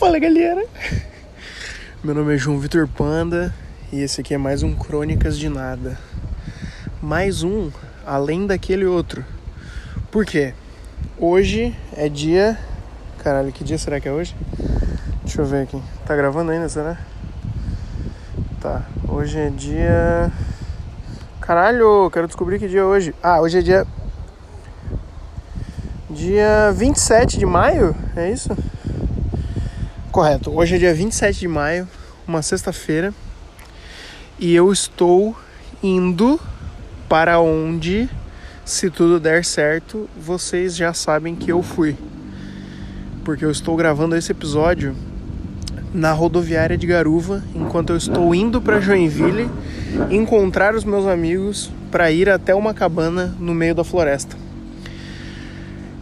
Fala galera! Meu nome é João Vitor Panda e esse aqui é mais um Crônicas de Nada. Mais um além daquele outro. Por quê? Hoje é dia. Caralho, que dia será que é hoje? Deixa eu ver aqui. Tá gravando ainda, será? Tá. Hoje é dia. Caralho, quero descobrir que dia é hoje. Ah, hoje é dia. Dia 27 de maio? É isso? Correto. Hoje é dia 27 de maio, uma sexta-feira. E eu estou indo para onde, se tudo der certo, vocês já sabem que eu fui. Porque eu estou gravando esse episódio na rodoviária de Garuva, enquanto eu estou indo para Joinville encontrar os meus amigos para ir até uma cabana no meio da floresta.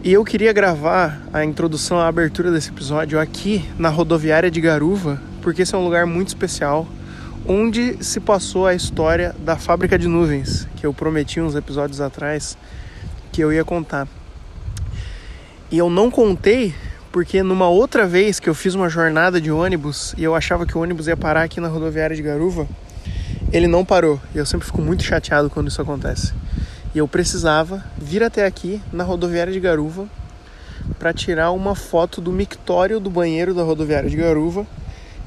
E eu queria gravar a introdução, a abertura desse episódio aqui na rodoviária de Garuva, porque esse é um lugar muito especial, onde se passou a história da fábrica de nuvens, que eu prometi uns episódios atrás que eu ia contar. E eu não contei porque numa outra vez que eu fiz uma jornada de ônibus e eu achava que o ônibus ia parar aqui na rodoviária de Garuva, ele não parou. E eu sempre fico muito chateado quando isso acontece. E eu precisava vir até aqui na rodoviária de Garuva para tirar uma foto do mictório do banheiro da rodoviária de Garuva,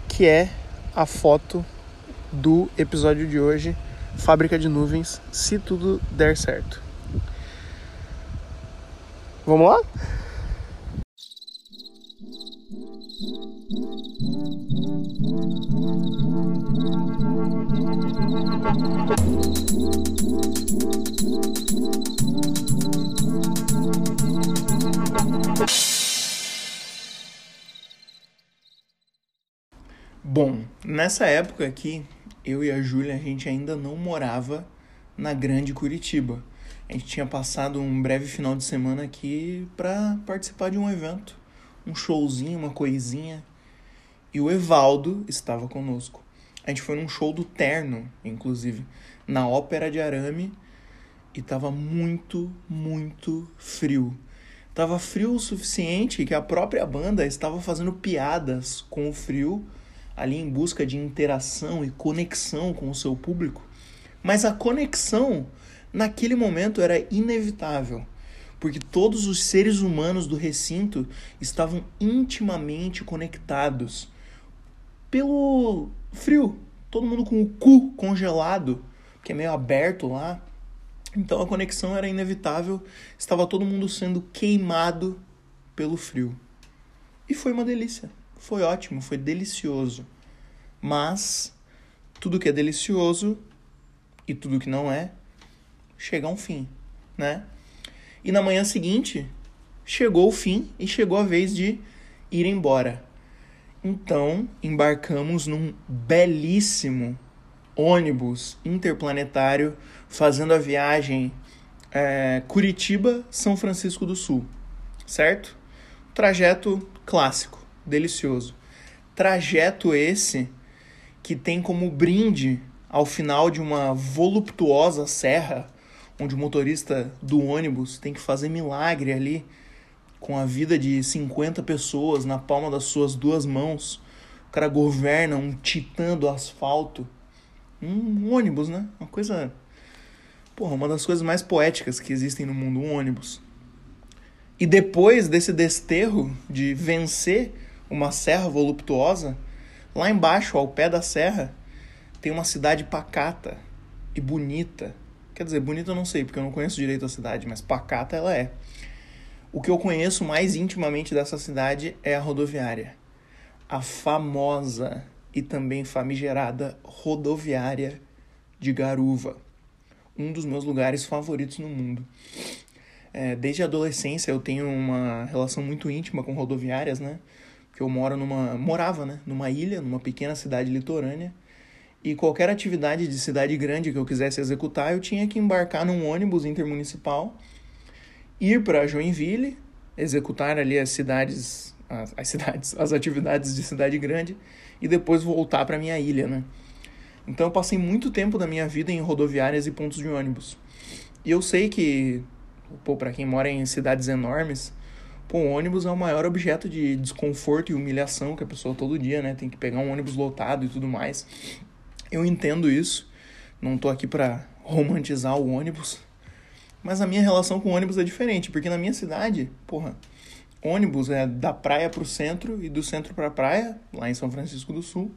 que é a foto do episódio de hoje, Fábrica de Nuvens, se tudo der certo. Vamos lá? Bom, nessa época aqui, eu e a Júlia, a gente ainda não morava na grande Curitiba. A gente tinha passado um breve final de semana aqui para participar de um evento, um showzinho, uma coisinha. E o Evaldo estava conosco. A gente foi num show do Terno, inclusive, na Ópera de Arame, e tava muito, muito frio. Tava frio o suficiente que a própria banda estava fazendo piadas com o frio ali em busca de interação e conexão com o seu público. Mas a conexão naquele momento era inevitável, porque todos os seres humanos do recinto estavam intimamente conectados pelo frio, todo mundo com o cu congelado, que é meio aberto lá. Então a conexão era inevitável, estava todo mundo sendo queimado pelo frio. E foi uma delícia. Foi ótimo, foi delicioso. Mas tudo que é delicioso e tudo que não é chega a um fim, né? E na manhã seguinte chegou o fim e chegou a vez de ir embora. Então embarcamos num belíssimo ônibus interplanetário fazendo a viagem é, Curitiba-São Francisco do Sul, certo? Trajeto clássico delicioso. Trajeto esse que tem como brinde ao final de uma voluptuosa serra, onde o motorista do ônibus tem que fazer milagre ali com a vida de 50 pessoas na palma das suas duas mãos. O cara governa um titã do asfalto. Um ônibus, né? Uma coisa. Porra, uma das coisas mais poéticas que existem no mundo, um ônibus. E depois desse desterro de vencer uma serra voluptuosa, lá embaixo, ao pé da serra, tem uma cidade pacata e bonita. Quer dizer, bonita eu não sei, porque eu não conheço direito a cidade, mas pacata ela é. O que eu conheço mais intimamente dessa cidade é a rodoviária. A famosa e também famigerada rodoviária de Garuva. Um dos meus lugares favoritos no mundo. É, desde a adolescência eu tenho uma relação muito íntima com rodoviárias, né? Que eu moro numa morava, né, numa ilha, numa pequena cidade litorânea. E qualquer atividade de cidade grande que eu quisesse executar, eu tinha que embarcar num ônibus intermunicipal, ir para Joinville, executar ali as cidades, as, as, cidades, as atividades de cidade grande e depois voltar para minha ilha, né? Então eu passei muito tempo da minha vida em rodoviárias e pontos de ônibus. E eu sei que, pô, para quem mora em cidades enormes, Pô, o ônibus é o maior objeto de desconforto e humilhação que a pessoa todo dia, né, tem que pegar um ônibus lotado e tudo mais. Eu entendo isso. Não tô aqui para romantizar o ônibus, mas a minha relação com o ônibus é diferente, porque na minha cidade, porra, ônibus é da praia pro centro e do centro pra praia, lá em São Francisco do Sul.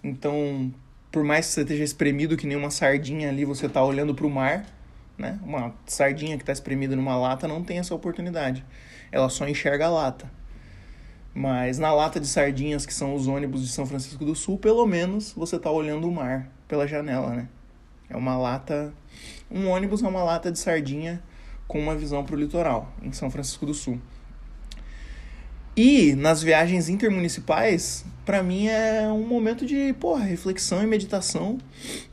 Então, por mais que você esteja espremido que nem uma sardinha ali, você tá olhando pro mar, né? Uma sardinha que tá espremida numa lata não tem essa oportunidade. Ela só enxerga a lata. Mas na lata de sardinhas, que são os ônibus de São Francisco do Sul, pelo menos você tá olhando o mar pela janela, né? É uma lata. Um ônibus é uma lata de sardinha com uma visão para o litoral, em São Francisco do Sul. E nas viagens intermunicipais, para mim é um momento de porra, reflexão e meditação.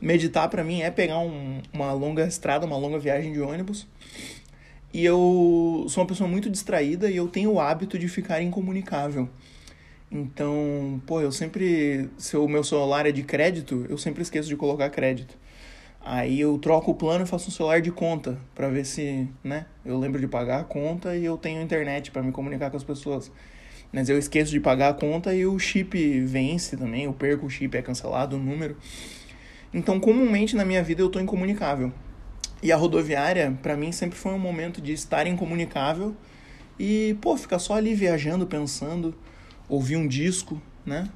Meditar para mim é pegar um, uma longa estrada, uma longa viagem de ônibus. E eu sou uma pessoa muito distraída e eu tenho o hábito de ficar incomunicável. Então, pô, eu sempre. Se o meu celular é de crédito, eu sempre esqueço de colocar crédito. Aí eu troco o plano e faço um celular de conta para ver se, né, eu lembro de pagar a conta e eu tenho internet para me comunicar com as pessoas. Mas eu esqueço de pagar a conta e o chip vence também, eu perco o chip, é cancelado o número. Então, comumente na minha vida eu tô incomunicável. E a rodoviária, para mim, sempre foi um momento de estar incomunicável e, pô, ficar só ali viajando, pensando, ouvir um disco, né?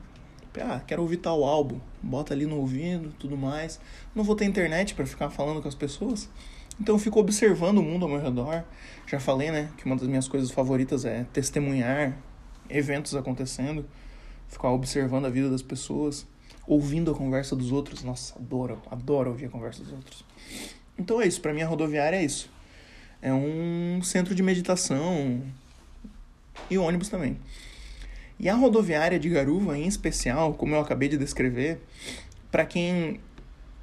Ah, quero ouvir tal álbum, bota ali no ouvido, tudo mais. Não vou ter internet para ficar falando com as pessoas. Então eu fico observando o mundo ao meu redor. Já falei, né, que uma das minhas coisas favoritas é testemunhar eventos acontecendo, ficar observando a vida das pessoas, ouvindo a conversa dos outros. Nossa, adoro, adoro ouvir a conversa dos outros. Então é isso, para mim a rodoviária é isso. É um centro de meditação e ônibus também. E a rodoviária de Garuva, em especial, como eu acabei de descrever, para quem,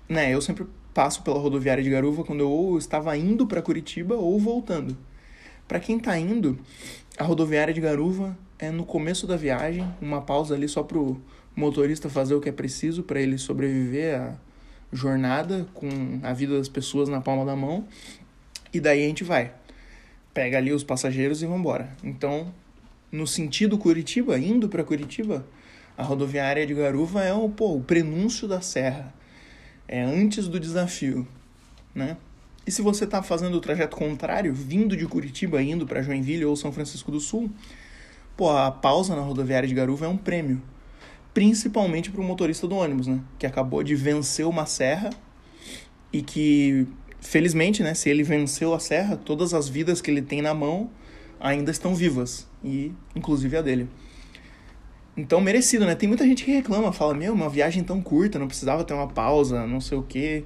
né, eu sempre passo pela rodoviária de Garuva quando eu ou estava indo para Curitiba ou voltando. Para quem está indo, a rodoviária de Garuva é no começo da viagem, uma pausa ali só pro motorista fazer o que é preciso para ele sobreviver à jornada com a vida das pessoas na palma da mão. E daí a gente vai. Pega ali os passageiros e vamos embora. Então, no sentido Curitiba, indo para Curitiba, a rodoviária de Garuva é o, pô, o prenúncio da serra. É antes do desafio, né? E se você está fazendo o trajeto contrário, vindo de Curitiba, indo para Joinville ou São Francisco do Sul, pô, a pausa na rodoviária de Garuva é um prêmio. Principalmente para o motorista do ônibus, né? Que acabou de vencer uma serra e que, felizmente, né? Se ele venceu a serra, todas as vidas que ele tem na mão ainda estão vivas, e inclusive a dele. Então, merecido, né? Tem muita gente que reclama, fala: Meu, uma viagem tão curta, não precisava ter uma pausa, não sei o quê.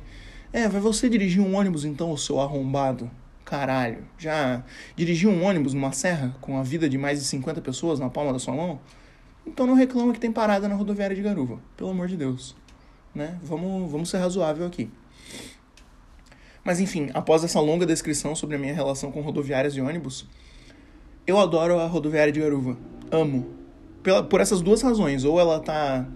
É, vai você dirigir um ônibus então, o seu arrombado? Caralho, já dirigiu um ônibus numa serra com a vida de mais de 50 pessoas na palma da sua mão? Então não reclama que tem parada na rodoviária de Garuva, pelo amor de Deus. Né? Vamos, vamos ser razoável aqui. Mas enfim, após essa longa descrição sobre a minha relação com rodoviárias e ônibus, eu adoro a rodoviária de Garuva. Amo. Pela, por essas duas razões. Ou ela tá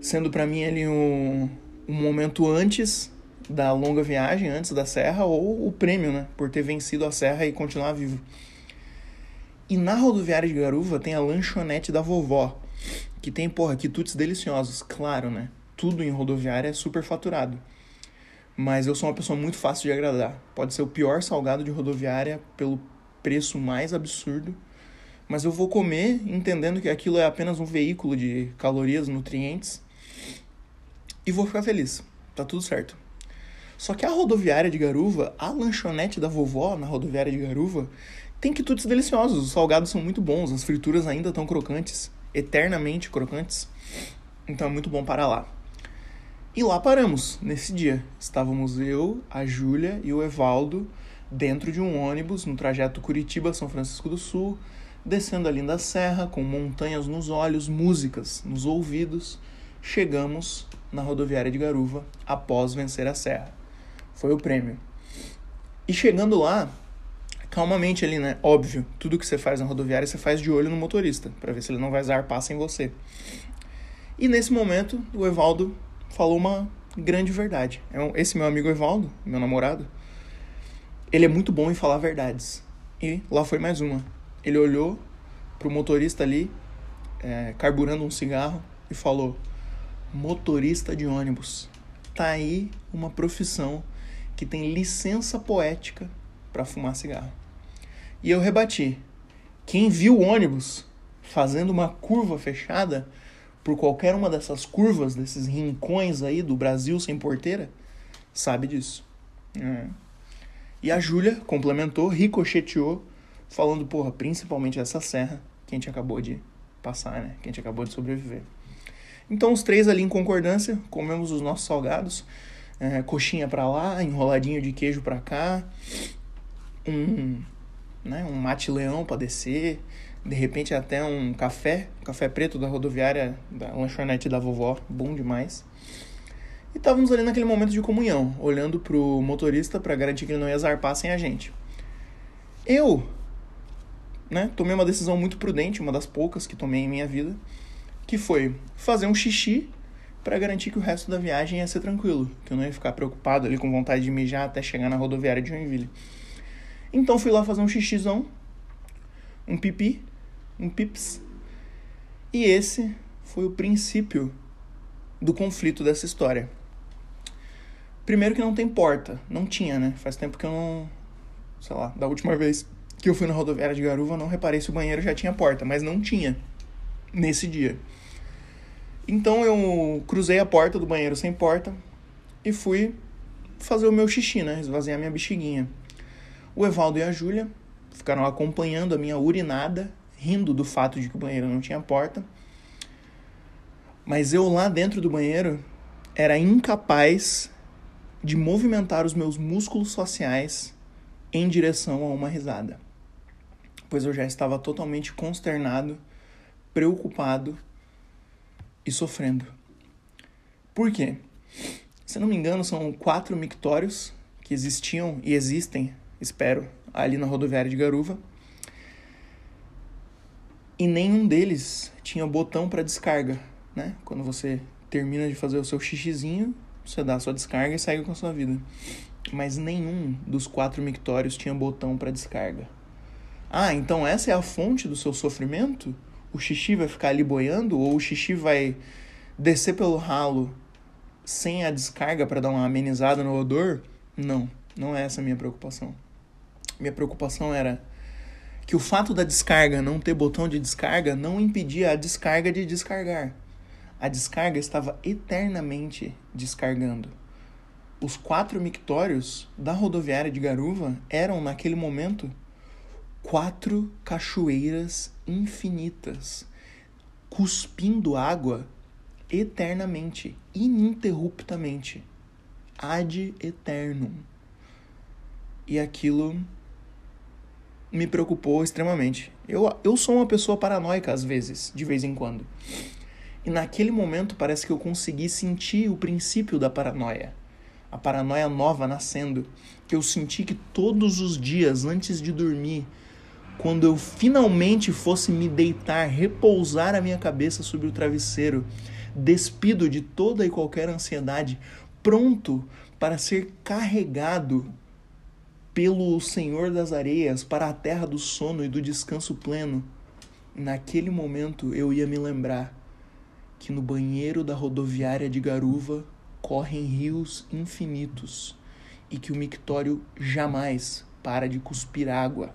sendo para mim ali um, um momento antes da longa viagem, antes da serra, ou o prêmio, né? Por ter vencido a serra e continuar vivo. E na rodoviária de Garuva tem a lanchonete da vovó, que tem, porra, quitutes deliciosos. Claro, né? Tudo em rodoviária é super faturado. Mas eu sou uma pessoa muito fácil de agradar. Pode ser o pior salgado de rodoviária pelo preço mais absurdo, mas eu vou comer entendendo que aquilo é apenas um veículo de calorias, nutrientes e vou ficar feliz. Tá tudo certo. Só que a rodoviária de Garuva, a lanchonete da vovó na rodoviária de Garuva, tem quitutes deliciosos. Os salgados são muito bons, as frituras ainda estão crocantes, eternamente crocantes. Então é muito bom parar lá. E lá paramos nesse dia. Estávamos eu, a Júlia e o Evaldo dentro de um ônibus no trajeto Curitiba-São Francisco do Sul, descendo a linda serra com montanhas nos olhos, músicas nos ouvidos, chegamos na rodoviária de Garuva após vencer a serra. Foi o prêmio. E chegando lá, calmamente ali, né? Óbvio, tudo que você faz na rodoviária você faz de olho no motorista, para ver se ele não vai zarpar sem você. E nesse momento, o Evaldo falou uma grande verdade. É esse meu amigo Evaldo, meu namorado, ele é muito bom em falar verdades. E lá foi mais uma. ele olhou pro motorista ali, é, carburando um cigarro, e falou: motorista de ônibus. Tá aí uma profissão que tem licença poética para fumar cigarro. E eu rebati: quem viu o ônibus fazendo uma curva fechada por qualquer uma dessas curvas, desses rincões aí do Brasil sem porteira, sabe disso. É. E a Júlia complementou, ricocheteou, falando, porra, principalmente essa serra que a gente acabou de passar, né? Que a gente acabou de sobreviver. Então os três ali em concordância, comemos os nossos salgados, é, coxinha para lá, enroladinho de queijo para cá, um, né, um mate leão para descer, de repente até um café, café preto da rodoviária, da lanchonete da vovó, bom demais. E estávamos ali naquele momento de comunhão, olhando pro motorista para garantir que ele não ia zarpar sem a gente. Eu, né, tomei uma decisão muito prudente, uma das poucas que tomei em minha vida, que foi fazer um xixi para garantir que o resto da viagem ia ser tranquilo, que eu não ia ficar preocupado ali com vontade de mijar até chegar na rodoviária de Joinville. Então fui lá fazer um xixizão, um pipi, um pips. E esse foi o princípio do conflito dessa história. Primeiro que não tem porta, não tinha, né? Faz tempo que eu não, sei lá, da última vez que eu fui na rodoviária de Garuva, não reparei se o banheiro já tinha porta, mas não tinha nesse dia. Então eu cruzei a porta do banheiro sem porta e fui fazer o meu xixi, né? Esvaziar minha bexiguinha. O Evaldo e a Júlia ficaram acompanhando a minha urinada, rindo do fato de que o banheiro não tinha porta. Mas eu lá dentro do banheiro era incapaz de movimentar os meus músculos faciais em direção a uma risada. Pois eu já estava totalmente consternado, preocupado e sofrendo. Por quê? Se não me engano, são quatro mictórios que existiam e existem, espero, ali na rodoviária de Garuva. E nenhum deles tinha botão para descarga, né? Quando você termina de fazer o seu xixizinho, você dá a sua descarga e segue com a sua vida. Mas nenhum dos quatro mictórios tinha botão para descarga. Ah, então essa é a fonte do seu sofrimento? o xixi vai ficar ali boiando ou o xixi vai descer pelo ralo sem a descarga para dar uma amenizada no odor? Não, não é essa a minha preocupação. Minha preocupação era que o fato da descarga não ter botão de descarga não impedia a descarga de descargar. A descarga estava eternamente descargando. Os quatro mictórios da rodoviária de Garuva eram, naquele momento, quatro cachoeiras infinitas, cuspindo água eternamente, ininterruptamente, ad eternum. E aquilo me preocupou extremamente. Eu, eu sou uma pessoa paranoica às vezes, de vez em quando. E naquele momento parece que eu consegui sentir o princípio da paranoia. A paranoia nova nascendo. Que eu senti que todos os dias, antes de dormir, quando eu finalmente fosse me deitar, repousar a minha cabeça sobre o travesseiro, despido de toda e qualquer ansiedade, pronto para ser carregado pelo Senhor das Areias para a terra do sono e do descanso pleno, naquele momento eu ia me lembrar que no banheiro da rodoviária de Garuva correm rios infinitos e que o mictório jamais para de cuspir água.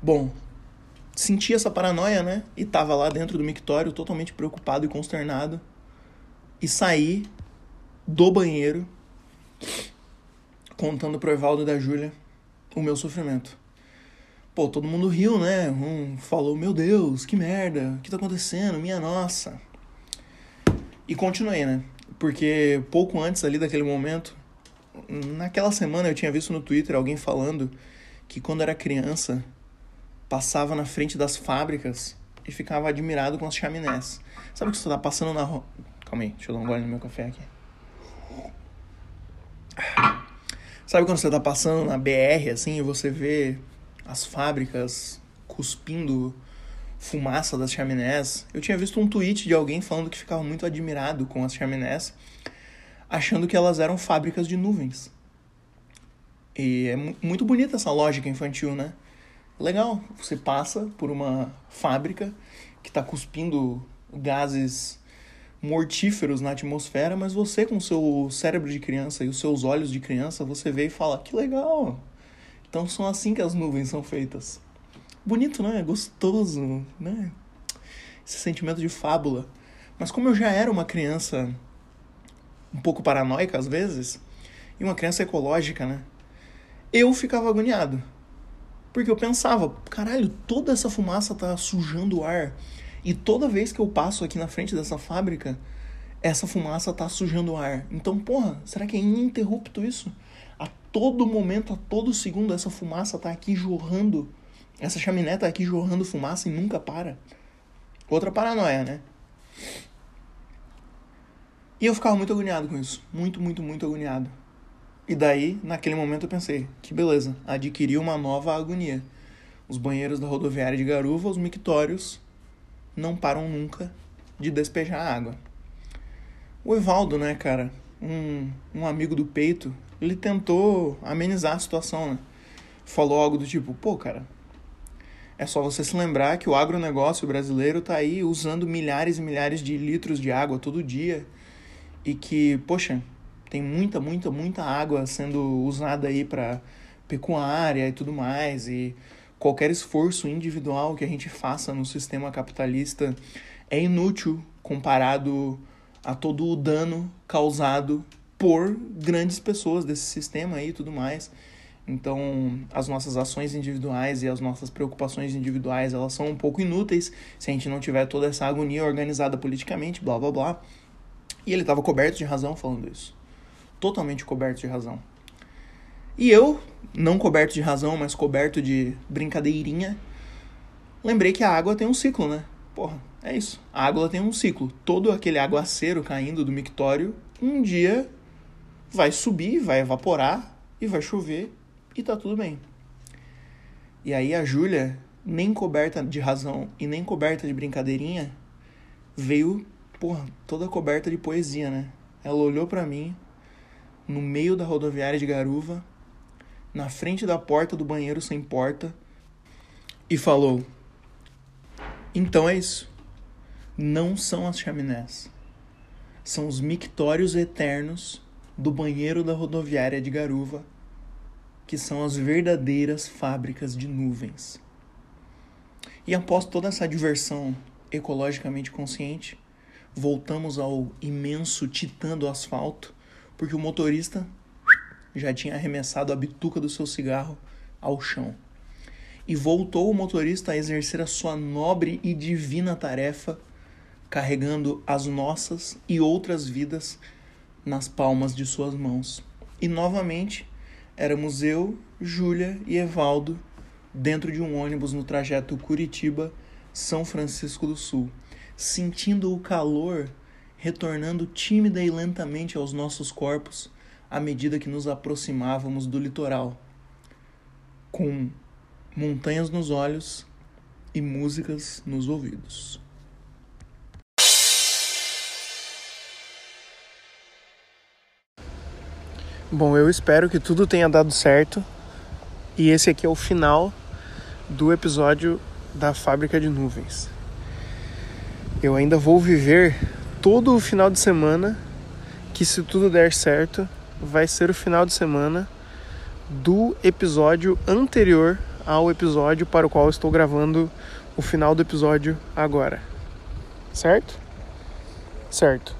Bom, senti essa paranoia, né? E tava lá dentro do mictório, totalmente preocupado e consternado. E saí do banheiro contando pro Evaldo da Júlia o meu sofrimento. Pô, todo mundo riu, né? Um falou, meu Deus, que merda, o que tá acontecendo? Minha nossa. E continuei, né? Porque pouco antes ali daquele momento, naquela semana eu tinha visto no Twitter alguém falando que quando era criança passava na frente das fábricas e ficava admirado com as chaminés. Sabe que você tá passando na rua. Calma aí, deixa eu dar um gole no meu café aqui. Sabe quando você tá passando na BR assim e você vê as fábricas cuspindo fumaça das chaminés? Eu tinha visto um tweet de alguém falando que ficava muito admirado com as chaminés, achando que elas eram fábricas de nuvens. E é muito bonita essa lógica infantil, né? Legal, você passa por uma fábrica que está cuspindo gases mortíferos na atmosfera, mas você com o seu cérebro de criança e os seus olhos de criança, você vê e fala: "Que legal". Então são assim que as nuvens são feitas. Bonito, né? Gostoso, né? Esse sentimento de fábula. Mas como eu já era uma criança um pouco paranoica às vezes, e uma criança ecológica, né? Eu ficava agoniado. Porque eu pensava, caralho, toda essa fumaça tá sujando o ar. E toda vez que eu passo aqui na frente dessa fábrica, essa fumaça tá sujando o ar. Então, porra, será que é ininterrupto isso? A todo momento, a todo segundo, essa fumaça tá aqui jorrando. Essa chaminé tá aqui jorrando fumaça e nunca para. Outra paranoia, né? E eu ficava muito agoniado com isso. Muito, muito, muito agoniado. E daí, naquele momento, eu pensei: que beleza, adquiri uma nova agonia. Os banheiros da rodoviária de Garuva, os mictórios, não param nunca de despejar água. O Evaldo, né, cara, um, um amigo do peito, ele tentou amenizar a situação, né? Falou algo do tipo: pô, cara, é só você se lembrar que o agronegócio brasileiro tá aí usando milhares e milhares de litros de água todo dia e que, poxa, tem muita, muita, muita água sendo usada aí para pecuária e tudo mais, e qualquer esforço individual que a gente faça no sistema capitalista é inútil comparado a todo o dano causado por grandes pessoas desse sistema aí e tudo mais. Então, as nossas ações individuais e as nossas preocupações individuais, elas são um pouco inúteis se a gente não tiver toda essa agonia organizada politicamente, blá blá blá. E ele estava coberto de razão falando isso. Totalmente coberto de razão. E eu, não coberto de razão, mas coberto de brincadeirinha, lembrei que a água tem um ciclo, né? Porra, é isso. A água tem um ciclo. Todo aquele aguaceiro caindo do mictório, um dia vai subir, vai evaporar e vai chover e tá tudo bem. E aí a Júlia, nem coberta de razão e nem coberta de brincadeirinha, veio porra, toda coberta de poesia, né? Ela olhou para mim no meio da rodoviária de Garuva, na frente da porta do banheiro sem porta, e falou: Então é isso. Não são as chaminés. São os mictórios eternos do banheiro da rodoviária de Garuva, que são as verdadeiras fábricas de nuvens. E após toda essa diversão ecologicamente consciente, voltamos ao imenso titã do asfalto, porque o motorista já tinha arremessado a bituca do seu cigarro ao chão. E voltou o motorista a exercer a sua nobre e divina tarefa, carregando as nossas e outras vidas nas palmas de suas mãos. E novamente éramos eu, Júlia e Evaldo dentro de um ônibus no trajeto Curitiba-São Francisco do Sul sentindo o calor retornando tímida e lentamente aos nossos corpos à medida que nos aproximávamos do litoral, com montanhas nos olhos e músicas nos ouvidos. Bom, eu espero que tudo tenha dado certo e esse aqui é o final do episódio da Fábrica de Nuvens eu ainda vou viver todo o final de semana que se tudo der certo vai ser o final de semana do episódio anterior ao episódio para o qual estou gravando o final do episódio agora. Certo? Certo.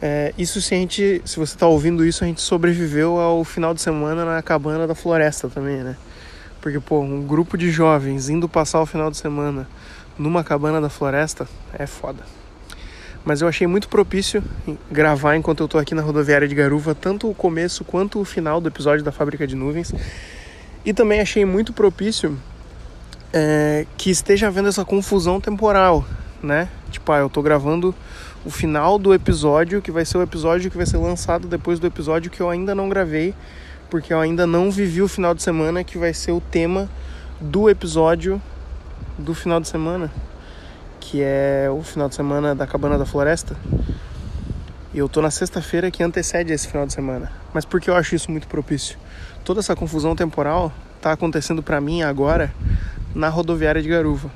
É, isso se a gente, se você está ouvindo isso, a gente sobreviveu ao final de semana na cabana da floresta também, né? Porque, pô, um grupo de jovens indo passar o final de semana numa cabana da floresta é foda. Mas eu achei muito propício gravar enquanto eu tô aqui na rodoviária de Garuva, tanto o começo quanto o final do episódio da Fábrica de Nuvens. E também achei muito propício é, que esteja havendo essa confusão temporal, né? Tipo, ah, eu tô gravando o final do episódio, que vai ser o episódio que vai ser lançado depois do episódio que eu ainda não gravei, porque eu ainda não vivi o final de semana, que vai ser o tema do episódio do final de semana, que é o final de semana da Cabana da Floresta. E eu tô na sexta-feira que antecede esse final de semana. Mas por que eu acho isso muito propício? Toda essa confusão temporal tá acontecendo para mim agora na rodoviária de Garuva,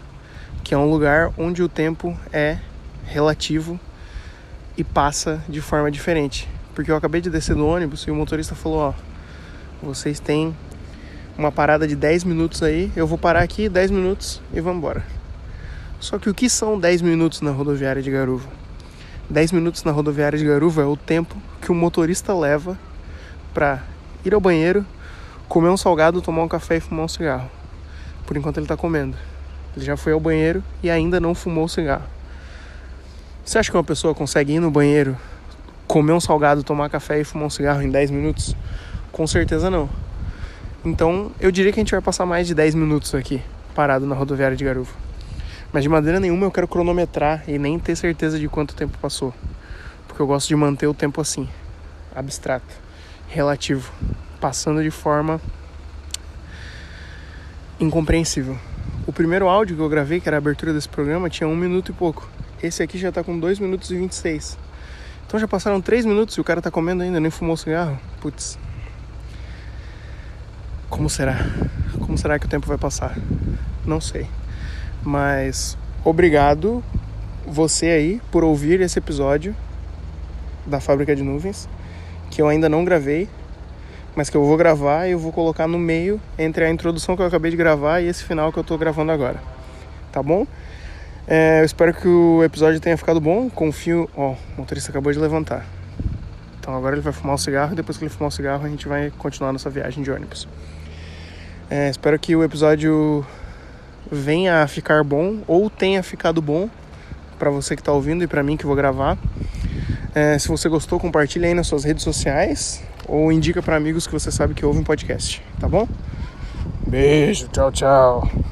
que é um lugar onde o tempo é relativo e passa de forma diferente. Porque eu acabei de descer do ônibus e o motorista falou: Ó, vocês têm uma parada de 10 minutos aí, eu vou parar aqui 10 minutos e vamos embora. Só que o que são 10 minutos na rodoviária de Garuva? 10 minutos na rodoviária de Garuva é o tempo que o motorista leva para ir ao banheiro, comer um salgado, tomar um café e fumar um cigarro. Por enquanto ele está comendo. Ele já foi ao banheiro e ainda não fumou o cigarro. Você acha que uma pessoa consegue ir no banheiro, comer um salgado, tomar café e fumar um cigarro em 10 minutos? Com certeza não. Então eu diria que a gente vai passar mais de 10 minutos aqui, parado na rodoviária de Garuva. Mas de maneira nenhuma eu quero cronometrar e nem ter certeza de quanto tempo passou. Porque eu gosto de manter o tempo assim, abstrato, relativo, passando de forma incompreensível. O primeiro áudio que eu gravei, que era a abertura desse programa, tinha um minuto e pouco. Esse aqui já tá com 2 minutos e 26. Então já passaram 3 minutos e o cara tá comendo ainda, nem fumou cigarro. Putz. Como será? Como será que o tempo vai passar? Não sei. Mas obrigado você aí por ouvir esse episódio da Fábrica de Nuvens, que eu ainda não gravei, mas que eu vou gravar e eu vou colocar no meio entre a introdução que eu acabei de gravar e esse final que eu tô gravando agora. Tá bom? É, eu espero que o episódio tenha ficado bom. Confio. Ó, o motorista acabou de levantar. Então agora ele vai fumar o cigarro e depois que ele fumar o cigarro a gente vai continuar nossa viagem de ônibus. É, espero que o episódio venha a ficar bom ou tenha ficado bom para você que está ouvindo e para mim que vou gravar. É, se você gostou, compartilhe aí nas suas redes sociais ou indica para amigos que você sabe que ouvem podcast, tá bom? Beijo, tchau, tchau.